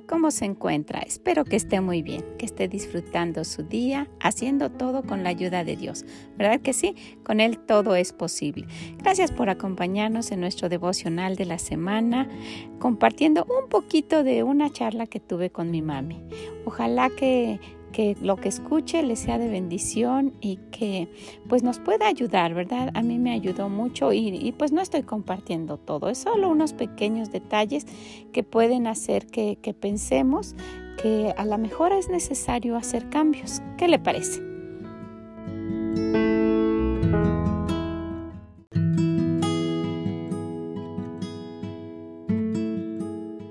¿Cómo se encuentra? Espero que esté muy bien, que esté disfrutando su día, haciendo todo con la ayuda de Dios. ¿Verdad que sí? Con Él todo es posible. Gracias por acompañarnos en nuestro devocional de la semana, compartiendo un poquito de una charla que tuve con mi mami. Ojalá que que lo que escuche le sea de bendición y que pues nos pueda ayudar, ¿verdad? A mí me ayudó mucho y, pues no estoy compartiendo todo, es solo unos pequeños detalles que pueden hacer que, que pensemos que a lo mejor es necesario hacer cambios. ¿Qué le parece?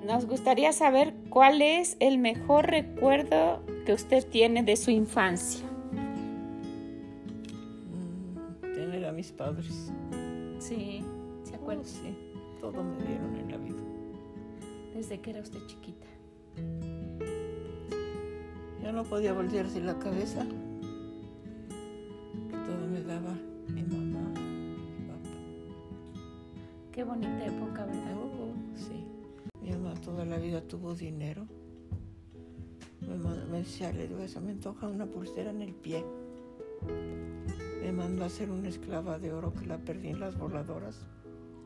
Nos gustaría saber cuál es el mejor recuerdo que usted tiene de su infancia? Mm, tener a mis padres. Sí, ¿se acuerda? Oh, sí, todo me dieron en la vida. Desde que era usted chiquita. Yo no podía voltearse la cabeza. Todo me daba mi mamá, mi papá. Qué bonita época, ¿verdad? Oh, sí. Mi mamá toda la vida tuvo dinero me, decía, le digo, eso me antoja una pulsera en el pie. Me mandó a hacer una esclava de oro que la perdí en las voladoras.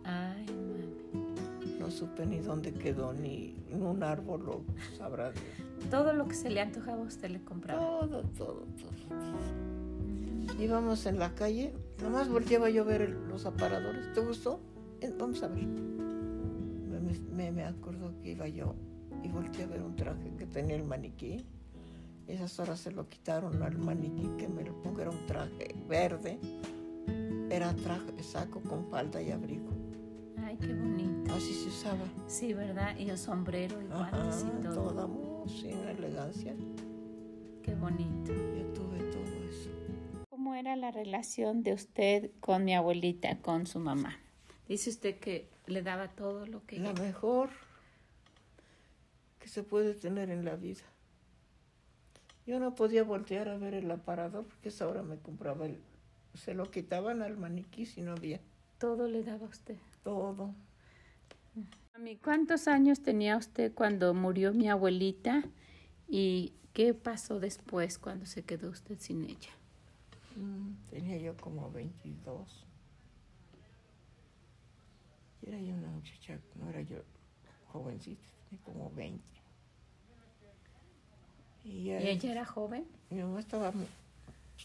Ay, mami. No supe ni dónde quedó, ni en un árbol lo sabrá. Todo lo que se le antojaba usted le compraba. Todo, todo, todo. Íbamos en la calle, nomás volteaba yo a ver los aparadores. ¿Te gustó? Eh, vamos a ver. Me, me acuerdo que iba yo y volteé a ver un traje que tenía el maniquí. Esas horas se lo quitaron al maniquí que me lo pongo, era un traje verde. Era traje, saco con falda y abrigo. Ay, qué bonito. Así se usaba. Sí, ¿verdad? Y el sombrero y guantes y todo. Toda sin elegancia. Qué bonito. Yo tuve todo eso. ¿Cómo era la relación de usted con mi abuelita, con su mamá? Dice usted que le daba todo lo que... La mejor se puede tener en la vida. Yo no podía voltear a ver el aparador porque esa hora me compraba el... Se lo quitaban al maniquí si no había. Todo le daba a usted. Todo. Mami, ¿cuántos años tenía usted cuando murió mi abuelita? ¿Y qué pasó después cuando se quedó usted sin ella? Mm, tenía yo como 22. Y era yo una muchacha, no era yo jovencita, tenía como 20. ¿Y, ella era joven? Mi mamá estaba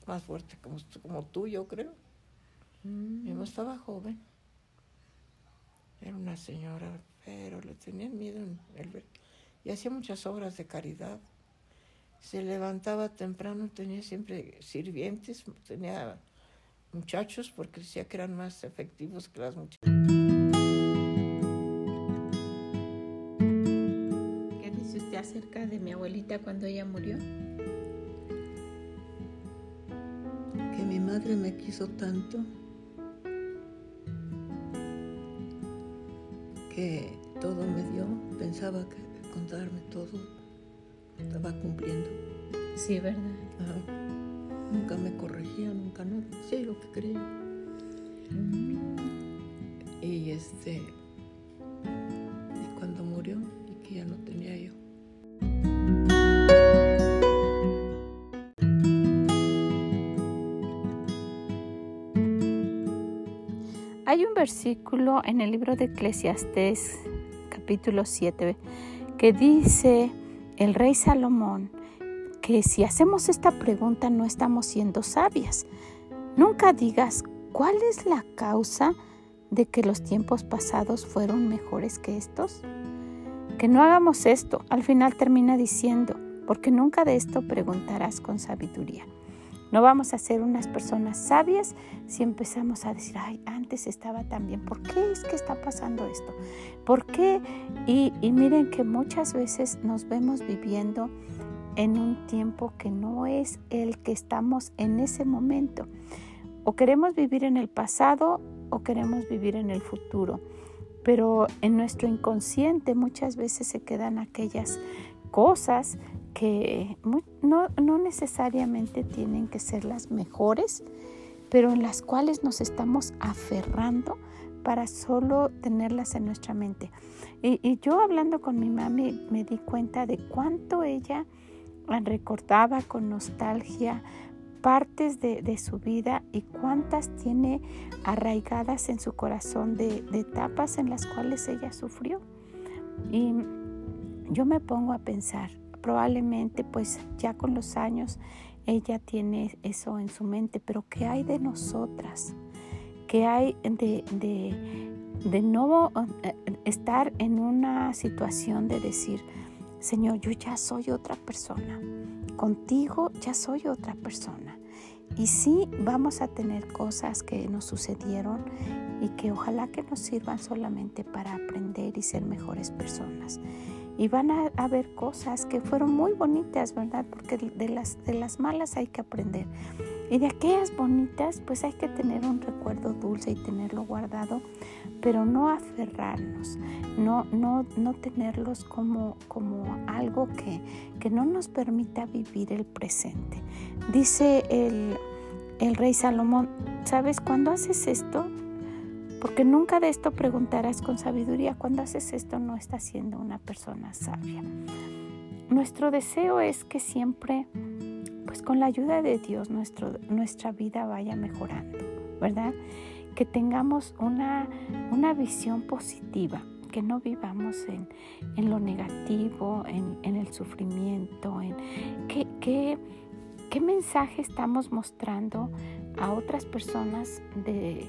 más fuerte como, como tú, yo creo. Mi mamá mm. estaba joven. Era una señora, pero le tenían miedo en el y hacía muchas obras de caridad. Se levantaba temprano, tenía siempre sirvientes, tenía muchachos porque decía que eran más efectivos que las muchachas. Acerca de mi abuelita cuando ella murió? Que mi madre me quiso tanto que todo me dio, pensaba que contarme todo estaba cumpliendo. Sí, ¿verdad? Nunca me corregía, nunca no decía lo que creía. Y este, Hay un versículo en el libro de Eclesiastés, capítulo 7, que dice el rey Salomón que si hacemos esta pregunta no estamos siendo sabias. Nunca digas cuál es la causa de que los tiempos pasados fueron mejores que estos. Que no hagamos esto. Al final termina diciendo, porque nunca de esto preguntarás con sabiduría. No vamos a ser unas personas sabias si empezamos a decir, ay, antes estaba tan bien, ¿por qué es que está pasando esto? ¿Por qué? Y, miren que muchas veces nos vemos viviendo en un tiempo que no es el que estamos en ese momento. O queremos vivir en el pasado o queremos vivir en el futuro. Pero en nuestro inconsciente muchas veces se quedan aquellas cosas que no, no necesariamente tienen que ser las mejores, pero en las cuales nos estamos aferrando para solo tenerlas en nuestra mente. Y, yo hablando con mi mami me di cuenta de cuánto ella recordaba con nostalgia partes de, su vida y cuántas tiene arraigadas en su corazón de, de etapas en las cuales ella sufrió. Y yo me pongo a pensar, probablemente pues ya con los años ella tiene eso en su mente, pero ¿qué hay de nosotras? ¿Qué hay de, de, no eh, estar en una situación de decir, Señor, yo ya soy otra persona, contigo ya soy otra persona. Y sí, vamos a tener cosas que nos sucedieron y que ojalá que nos sirvan solamente para aprender y ser mejores personas. Y van a haber cosas que fueron muy bonitas, ¿verdad? Porque de las, de las malas hay que aprender. Y de aquellas bonitas, pues hay que tener un recuerdo dulce y tenerlo guardado, pero no aferrarnos, no, no, no tenerlos como, como algo que, que no nos permita vivir el presente. Dice el, el rey Salomón, ¿sabes? Cuando haces esto, porque nunca de esto preguntarás con sabiduría. Cuando haces esto no estás siendo una persona sabia. Nuestro deseo es que siempre, pues con la ayuda de Dios, nuestro, nuestra vida vaya mejorando, ¿verdad? Que tengamos una, una visión positiva, que no vivamos en, en lo negativo, en, en, el sufrimiento, en qué, qué, qué mensaje estamos mostrando a otras personas de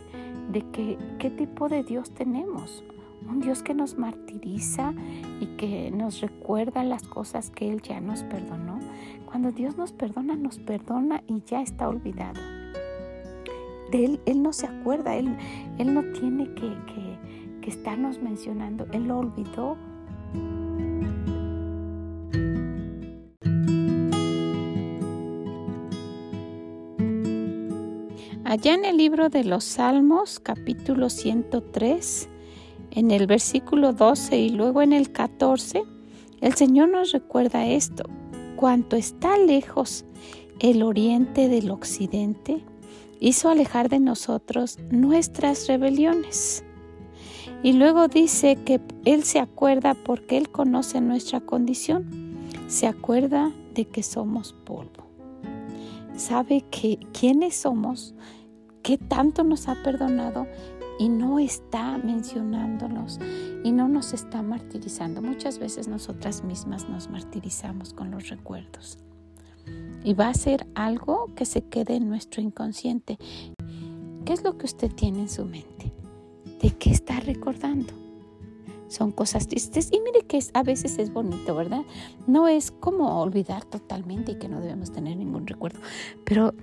de que, qué tipo de Dios tenemos. Un Dios que nos martiriza y que nos recuerda las cosas que Él ya nos perdonó. Cuando Dios nos perdona, nos perdona y ya está olvidado. Él, Él no se acuerda, Él, él no tiene que, que, que estarnos mencionando. Él lo olvidó Allá en el libro de los Salmos, capítulo 103, en el versículo 12 y luego en el 14, el Señor nos recuerda esto. Cuanto está lejos el oriente del occidente, hizo alejar de nosotros nuestras rebeliones. Y luego dice que Él se acuerda porque Él conoce nuestra condición. Se acuerda de que somos polvo. Sabe que quiénes somos qué tanto nos ha perdonado y no está mencionándolos y no nos está martirizando. Muchas veces nosotras mismas nos martirizamos con los recuerdos. Y va a ser algo que se quede en nuestro inconsciente. ¿Qué es lo que usted tiene en su mente? ¿De qué está recordando? Son cosas tristes y mire que a veces es bonito, ¿verdad? No es como olvidar totalmente y que no debemos tener ningún recuerdo, pero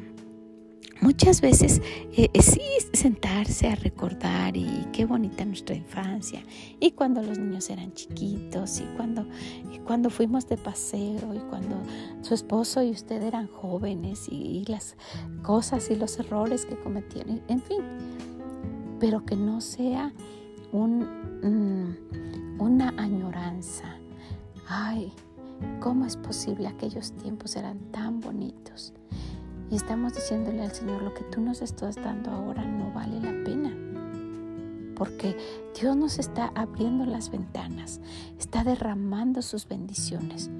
muchas veces eh, eh, sí sentarse a recordar y qué bonita nuestra infancia y cuando los niños eran chiquitos y cuando, y cuando fuimos de paseo y cuando su esposo y usted eran jóvenes y, las cosas y los errores que cometieron, en fin, pero que no sea un, mm, una añoranza. Ay, ¿cómo es posible aquellos tiempos eran tan bonitos? Y estamos diciéndole al Señor, lo que tú nos estás dando ahora no vale la pena. Porque Dios nos está abriendo las ventanas, está derramando sus bendiciones.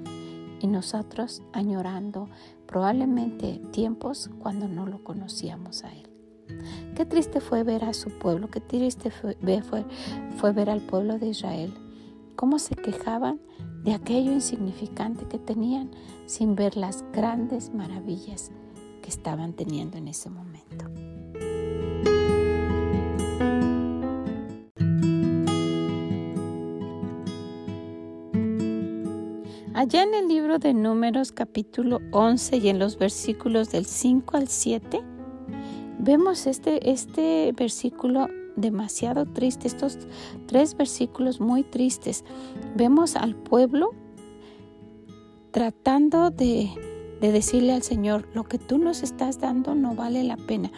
Y nosotros añorando probablemente tiempos cuando no lo conocíamos a Él. Qué triste fue ver a su pueblo, qué triste fue, fue, ver al pueblo de Israel, cómo se quejaban de aquello insignificante que tenían sin ver las grandes maravillas que estaban teniendo en ese momento. Allá en el libro de Números capítulo 11 y en los versículos del 5 al 7, vemos este, este versículo demasiado triste, estos tres versículos muy tristes. Vemos al pueblo tratando de, de decirle al Señor, lo que tú nos estás dando no vale la pena.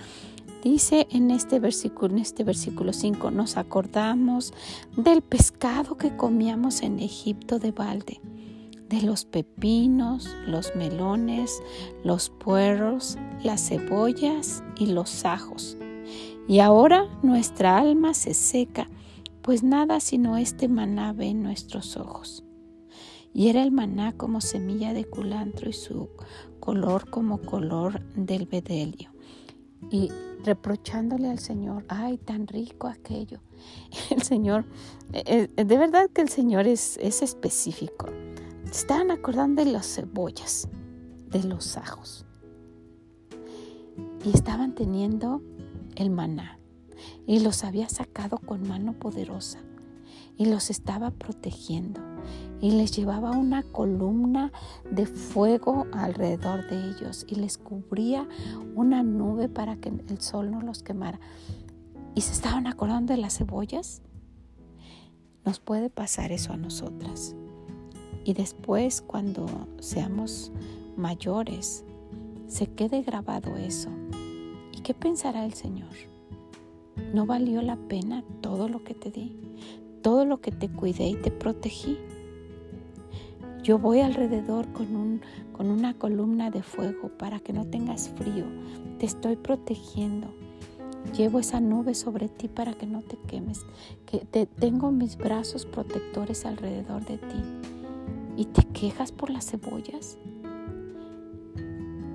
Dice en este versículo, en este versículo 5, nos acordamos del pescado que comíamos en Egipto de balde, de los pepinos, los melones, los puerros, las cebollas y los ajos. Y ahora nuestra alma se seca, pues nada sino este maná ve en nuestros ojos. Y era el maná como semilla de culantro y su color como color del bedelio. Y reprochándole al Señor, ay, tan rico aquello. El Señor, eh, eh, de verdad que el Señor es, es específico. Estaban acordando de las cebollas, de los ajos. Y estaban teniendo el maná. Y los había sacado con mano poderosa. Y los estaba protegiendo y les llevaba una columna de fuego alrededor de ellos y les cubría una nube para que el sol no los quemara. ¿Y se estaban acordando de las cebollas? Nos puede pasar eso a nosotras. Y después, cuando seamos mayores, se quede grabado eso. ¿Y qué pensará el Señor? ¿No valió la pena todo lo que te di? Todo lo que te cuidé y te protegí. Yo voy alrededor con, un, con una columna de fuego para que no tengas frío. Te estoy protegiendo. Llevo esa nube sobre ti para que no te quemes. Que te, tengo mis brazos protectores alrededor de ti. ¿Y te quejas por las cebollas?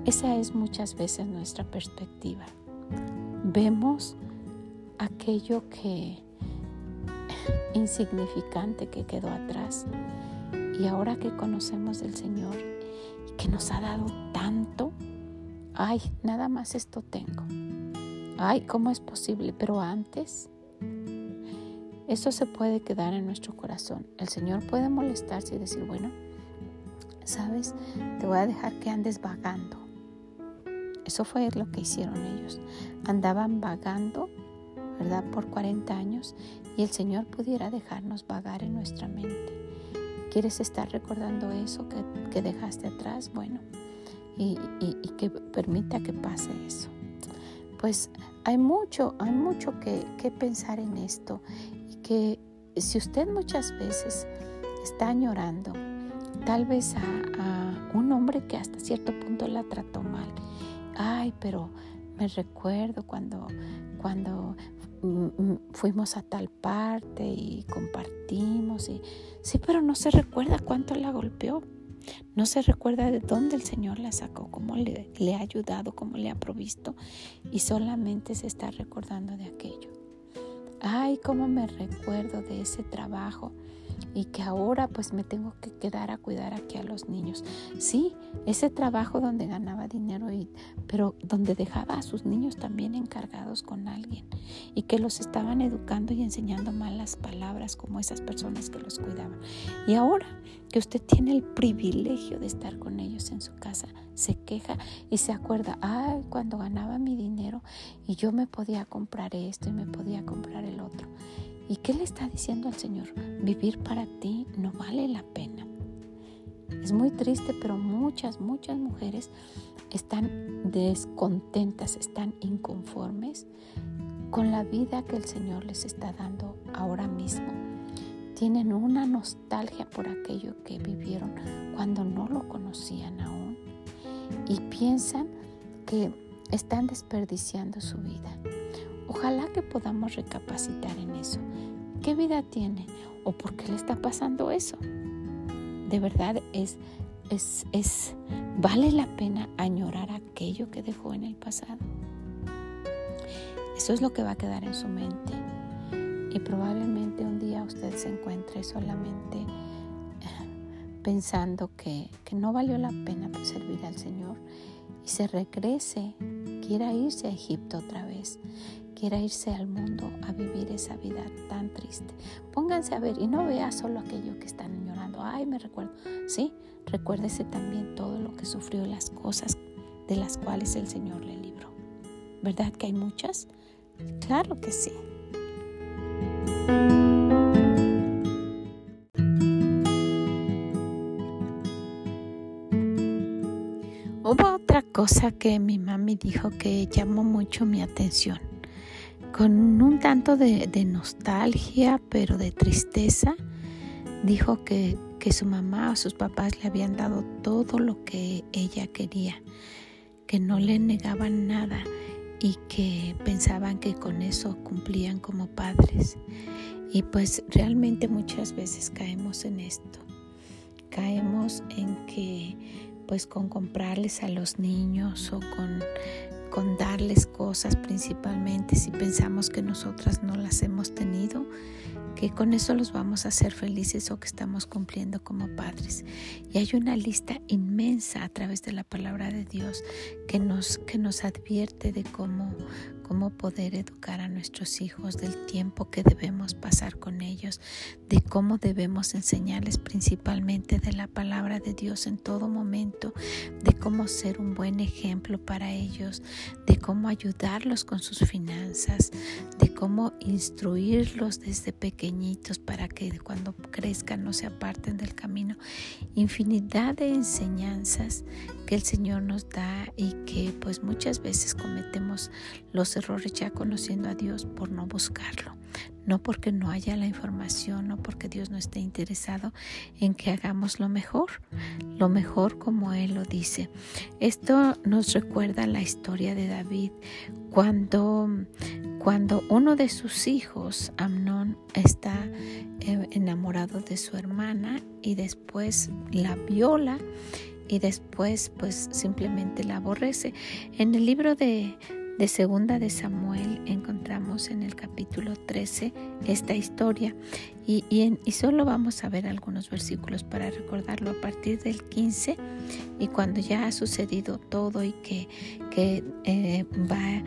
Esa es muchas veces nuestra perspectiva. Vemos aquello que insignificante que quedó atrás y ahora que conocemos del Señor y que nos ha dado tanto, ay, nada más esto tengo. Ay, ¿cómo es posible? Pero antes, eso se puede quedar en nuestro corazón. El Señor puede molestarse y decir, bueno, sabes, te voy a dejar que andes vagando. Eso fue lo que hicieron ellos. Andaban vagando, ¿verdad? Por 40 años y el Señor pudiera dejarnos vagar en nuestra mente. ¿Quieres estar recordando eso que, dejaste atrás? Bueno, y, que permita que pase eso. Pues hay mucho, hay mucho que, pensar en esto y que si usted muchas veces está añorando tal vez a, un hombre que hasta cierto punto la trató mal, ay, pero me recuerdo cuando, cuando Mm, mm, fuimos a tal parte y compartimos y sí, pero no se recuerda cuánto la golpeó. No se recuerda de dónde el Señor la sacó, cómo le, le ha ayudado, cómo le ha provisto y solamente se está recordando de aquello. Ay, cómo me recuerdo de ese trabajo y que ahora pues me tengo que quedar a cuidar aquí a los niños. Sí, ese trabajo donde ganaba dinero, y, pero donde dejaba a sus niños también encargados con alguien y que los estaban educando y enseñando malas palabras como esas personas que los cuidaban. Y ahora que usted tiene el privilegio de estar con ellos en su casa, se queja y se acuerda, ay, cuando ganaba mi dinero y yo me podía comprar esto y me podía comprar el otro. ¿Y qué le está diciendo al Señor? Vivir para ti no vale la pena. Es muy triste, pero muchas, muchas mujeres están descontentas, están inconformes con la vida que el Señor les está dando ahora mismo. Tienen una nostalgia por aquello que vivieron cuando no lo conocían aún y piensan que están desperdiciando su vida. Ojalá que podamos recapacitar en eso. ¿Qué vida tiene? ¿O por qué le está pasando eso? De verdad es, es, es, vale la pena añorar aquello que dejó en el pasado. Eso es lo que va a quedar en su mente. Y probablemente un día usted se encuentre solamente eh, pensando que, que no valió la pena servir al Señor y se regrese, quiera irse a Egipto otra vez quiera irse al mundo a vivir esa vida tan triste. Pónganse a ver y no vea solo aquello que están llorando. Ay, me recuerdo. Sí, recuérdese también todo lo que sufrió, las cosas de las cuales el Señor le libró. ¿Verdad que hay muchas? Claro que sí. cosa que mi mami dijo que llamó mucho mi atención. Con un tanto de, nostalgia, pero de tristeza, dijo que, que su mamá o sus papás le habían dado todo lo que ella quería, que no le negaban nada y que pensaban que con eso cumplían como padres. Y pues realmente muchas veces caemos en esto. Caemos en que pues con comprarles a los niños o con, con darles cosas principalmente si pensamos que nosotras no las hemos tenido, que con eso los vamos a hacer felices o que estamos cumpliendo como padres. Y hay una lista inmensa a través de la palabra de Dios que nos, que nos advierte de cómo, cómo poder educar a nuestros hijos, del tiempo que debemos pasar con ellos, de cómo debemos enseñarles principalmente de la palabra de Dios en todo momento, de cómo ser un buen ejemplo para ellos, de cómo ayudarlos con sus finanzas, de cómo instruirlos desde pequeñitos para que cuando crezcan no se aparten del camino. Infinidad de enseñanzas que el Señor nos da y que pues muchas veces cometemos los errores ya conociendo a Dios por no buscarlo, no porque no haya la información, no porque Dios no esté interesado en que hagamos lo mejor, lo mejor como Él lo dice. Esto nos recuerda la historia de David cuando, cuando uno de sus hijos, Amnón, está eh, enamorado de su hermana y después la viola y después pues simplemente la aborrece. En el libro de, de Segunda de Samuel encontramos en el capítulo 13 esta historia y, y, solo vamos a ver algunos versículos para recordarlo a partir del 15 y cuando ya ha sucedido todo y que, que eh, va,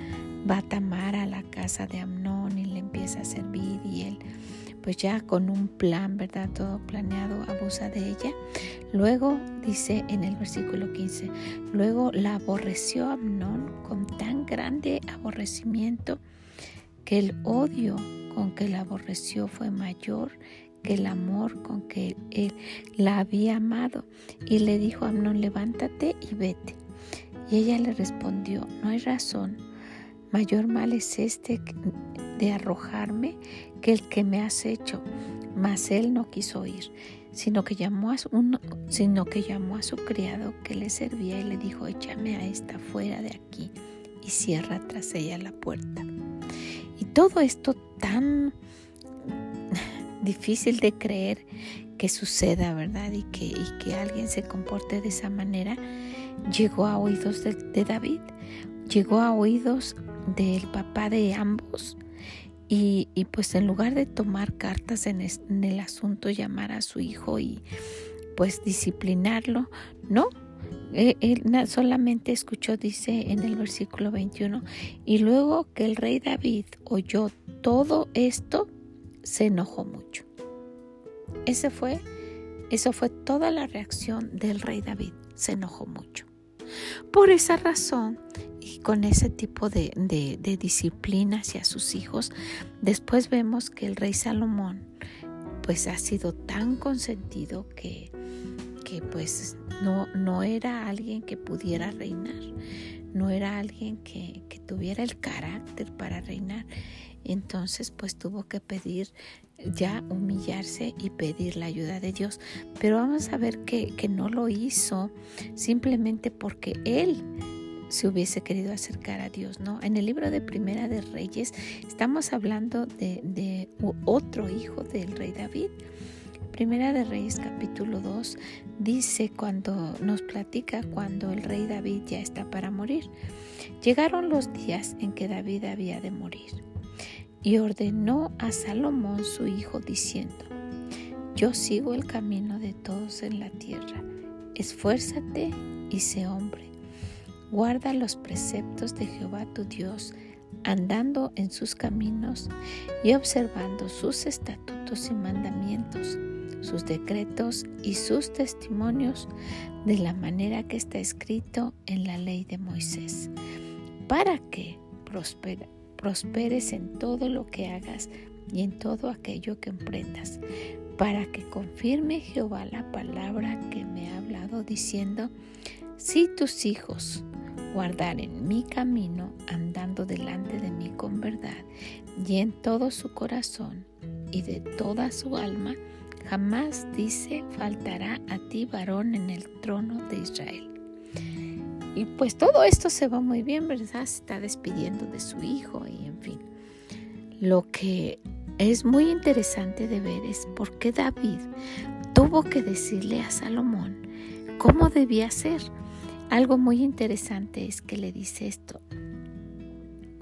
va a Tamar a la casa de Amnón y le empieza a servir y él pues ya con un plan, ¿verdad? Todo planeado, abusa de ella. Luego dice en el versículo 15, luego la aborreció Amnón con tan grande aborrecimiento que el odio con que la aborreció fue mayor que el amor con que él la había amado. Y le dijo a Amnón, levántate y vete. Y ella le respondió, no hay razón, mayor mal es este de arrojarme que el que me has hecho. Mas él no quiso ir, sino que llamó a su, sino que llamó a su criado que le servía y le dijo, échame a esta fuera de aquí y cierra tras ella la puerta. Y todo esto tan difícil de creer que suceda, ¿verdad? Y que, y que alguien se comporte de esa manera, llegó a oídos de, de David, llegó a oídos del papá de ambos y, pues en lugar de tomar cartas en, el asunto, llamar a su hijo y pues disciplinarlo, no, e, él, solamente escuchó, dice en el versículo 21, y luego que el rey David oyó todo esto, se enojó mucho. Ese fue, eso fue toda la reacción del rey David, se enojó mucho. Por esa razón, y con ese tipo de, disciplina hacia sus hijos, después vemos que el rey Salomón pues ha sido tan consentido que, que pues no, no era alguien que pudiera reinar, no era alguien que, que tuviera el carácter para reinar. Entonces pues tuvo que pedir ya humillarse y pedir la ayuda de Dios. Pero vamos a ver que, que no lo hizo simplemente porque él se hubiese querido acercar a Dios, ¿no? En el libro de Primera de Reyes estamos hablando de, otro hijo del rey David. Primera de Reyes capítulo 2 dice cuando nos platica cuando el rey David ya está para morir. Llegaron los días en que David había de morir y ordenó a Salomón su hijo diciendo, yo sigo el camino de todos en la tierra, esfuérzate y sé hombre. Guarda los preceptos de Jehová tu Dios, andando en sus caminos y observando sus estatutos y mandamientos, sus decretos y sus testimonios, de la manera que está escrito en la ley de Moisés, para que prosperes en todo lo que hagas y en todo aquello que emprendas, para que confirme Jehová la palabra que me ha hablado diciendo, si tus hijos guardar en mi camino, andando delante de mí con verdad, y en todo su corazón y de toda su alma, jamás dice faltará a ti varón en el trono de Israel. Y pues todo esto se va muy bien, ¿verdad? Se está despidiendo de su hijo y en fin. Lo que es muy interesante de ver es por qué David tuvo que decirle a Salomón cómo debía ser. Algo muy interesante es que le dice esto.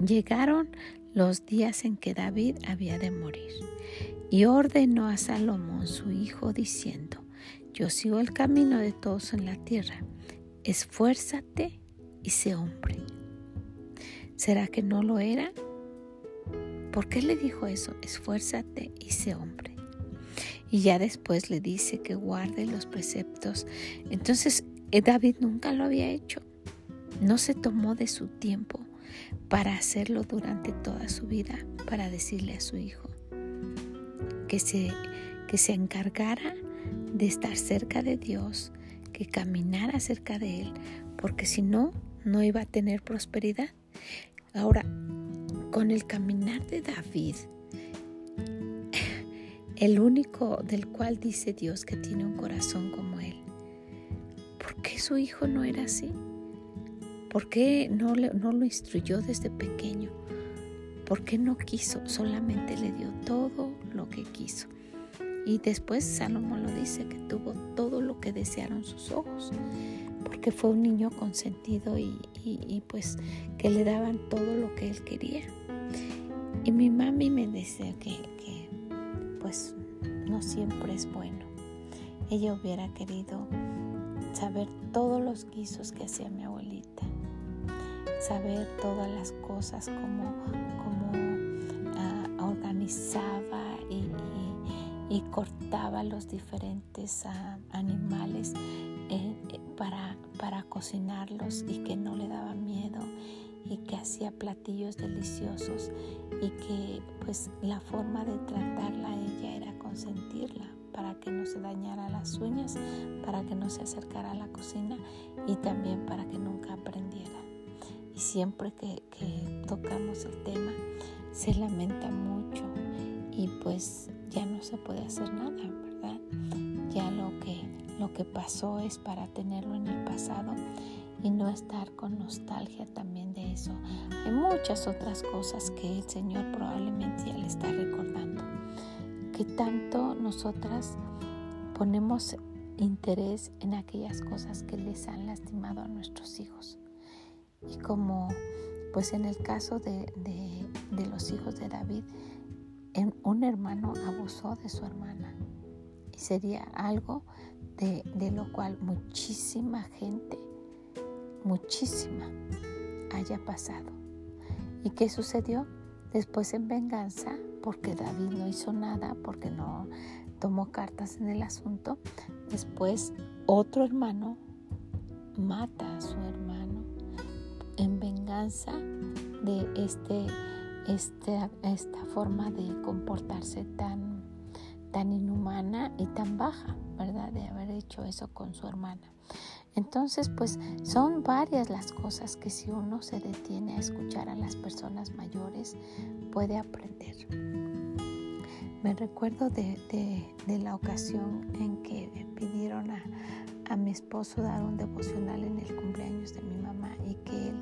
Llegaron los días en que David había de morir y ordenó a Salomón su hijo diciendo, yo sigo el camino de todos en la tierra, esfuérzate y sé hombre. ¿Será que no lo era? ¿Por qué le dijo eso? Esfuérzate y sé hombre. Y ya después le dice que guarde los preceptos. Entonces eh, David nunca lo había hecho. No se tomó de su tiempo para hacerlo durante toda su vida, para decirle a su hijo que se, que se encargara de estar cerca de Dios, que caminara cerca de Él, porque si no, no iba a tener prosperidad. Ahora, con el caminar de David, el único del cual dice Dios que tiene un corazón como Él, ¿por qué su hijo no era así? ¿Por qué no, no lo instruyó desde pequeño? ¿Por qué no quiso? Solamente le dio todo lo que quiso. Y después Salomón lo dice, que tuvo todo lo que desearon sus ojos, porque fue un niño consentido y, pues que le daban todo lo que él quería. Y mi mami me dice que, pues no siempre es bueno. Ella hubiera querido saber todos los guisos que hacía mi abuelita, saber todas las cosas como, como organizaba y, y cortaba los diferentes ah, animales eh, para, para cocinarlos y que no le daba miedo y que hacía platillos deliciosos y que pues la forma de tratarla a ella era consentirla para que no se dañara las uñas, para que no se acercara a la cocina y también para que nunca aprendiera. Y siempre que tocamos el tema se lamenta mucho y pues ya no se puede hacer nada, ¿verdad? Ya lo que, lo que pasó es para tenerlo en el pasado y no estar con nostalgia también de eso. Hay muchas otras cosas que el Señor probablemente ya le está recordando. Que tanto nosotras ponemos interés en aquellas cosas que les han lastimado a nuestros hijos. Y como pues en el caso de, de, de los hijos de David, un hermano abusó de su hermana y sería algo de, lo cual muchísima gente, muchísima, haya pasado. ¿Y qué sucedió? Después en venganza, porque David no hizo nada, porque no tomó cartas en el asunto, después otro hermano mata a su hermano en venganza de este esta, esta forma de comportarse tan, tan inhumana y tan baja, ¿verdad? De haber hecho eso con su hermana. Entonces, pues son varias las cosas que si uno se detiene a escuchar a las personas mayores, puede aprender. Me recuerdo de, de, la ocasión en que pidieron a, a mi esposo dar un devocional en el cumpleaños de mi mamá y que él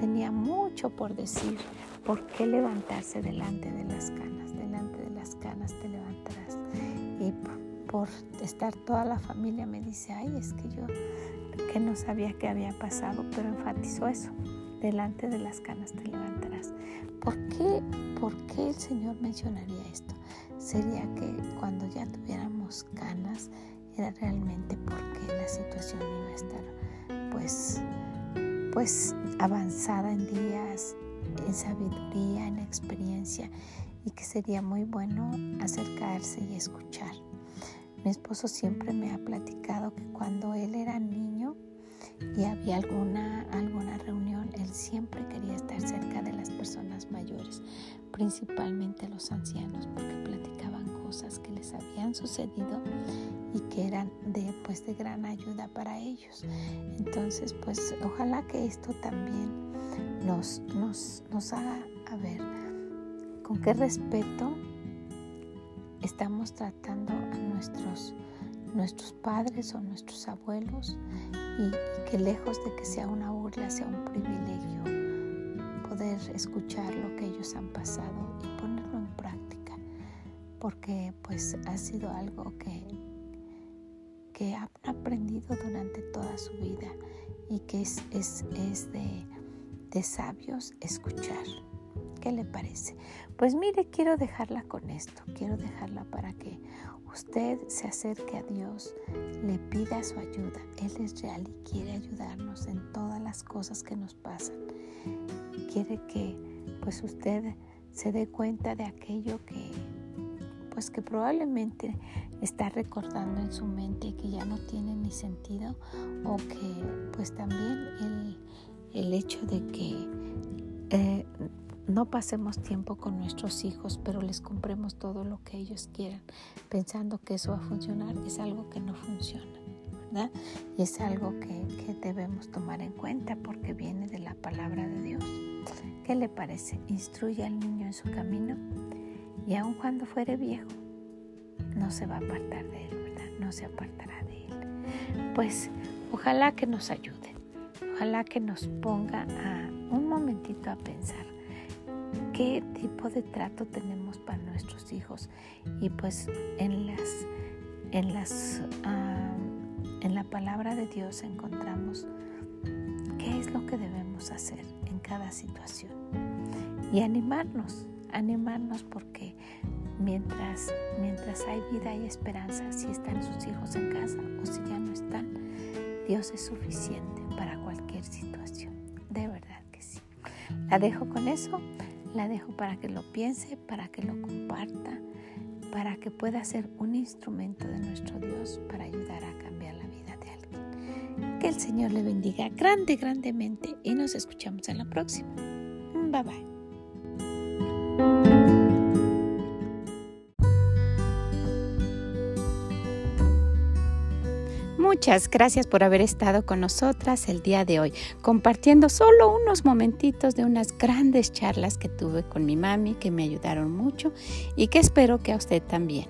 tenía mucho por decir ¿Por qué levantarse delante de las canas? Delante de las canas te levantarás. Y por estar toda la familia me dice, ay, es que yo que no sabía qué había pasado, pero enfatizó eso. Delante de las canas te levantarás. ¿Por qué, ¿Por qué el Señor mencionaría esto? Sería que cuando ya tuviéramos canas era realmente porque la situación iba a estar pues, pues avanzada en días, en sabiduría, en experiencia y que sería muy bueno acercarse y escuchar. Mi esposo siempre me ha platicado que cuando él era niño y había alguna, alguna reunión, él siempre quería estar cerca de las personas mayores, principalmente los ancianos, porque platicaban cosas que les habían sucedido y que eran de pues de gran ayuda para ellos. Entonces, pues ojalá que esto también nos, nos, nos haga a ver con qué respeto estamos tratando a nuestros, nuestros padres o nuestros abuelos y, que lejos de que sea una burla, sea un privilegio poder escuchar lo que ellos han pasado y ponerlo en práctica, porque pues ha sido algo que, que han aprendido durante toda su vida y que es, es, es de, de sabios escuchar. ¿Qué le parece? Pues mire, quiero dejarla con esto, quiero dejarla para que usted se acerque a Dios, le pida su ayuda. Él es real y quiere ayudarnos en todas las cosas que nos pasan. Quiere que pues usted se dé cuenta de aquello que pues que probablemente está recordando en su mente que ya no tiene ni sentido o que pues también el, el hecho de que eh, no pasemos tiempo con nuestros hijos, pero les compremos todo lo que ellos quieran, pensando que eso va a funcionar, es algo que no funciona, ¿verdad? Y es algo que, debemos tomar en cuenta porque viene de la palabra de Dios. ¿Qué le parece? Instruye al niño en su camino y aun cuando fuere viejo, no se va a apartar de él, ¿verdad? No se apartará de él. Pues ojalá que nos ayude, ojalá que nos ponga a un momentito a pensar qué tipo de trato tenemos para nuestros hijos y pues en las en las en la palabra de Dios encontramos qué es lo que debemos hacer en cada situación y animarnos animarnos porque mientras mientras hay vida y esperanza si están sus hijos en casa o si ya no están Dios es suficiente para cualquier situación de verdad que sí la dejo con eso la dejo para que lo piense, para que lo comparta, para que pueda ser un instrumento de nuestro Dios para ayudar a cambiar la vida de alguien. Que el Señor le bendiga grande, grandemente y nos escuchamos en la próxima. Bye bye. Muchas gracias por haber estado con nosotras el día de hoy, compartiendo solo unos momentitos de unas grandes charlas que tuve con mi mami, que me ayudaron mucho y que espero que a usted también.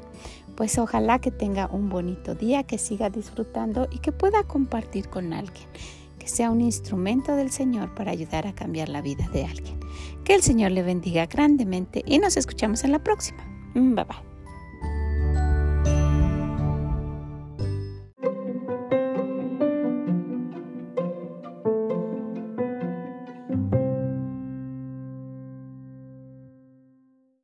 Pues ojalá que tenga un bonito día, que siga disfrutando y que pueda compartir con alguien, que sea un instrumento del Señor para ayudar a cambiar la vida de alguien. Que el Señor le bendiga grandemente y nos escuchamos en la próxima. Bye bye.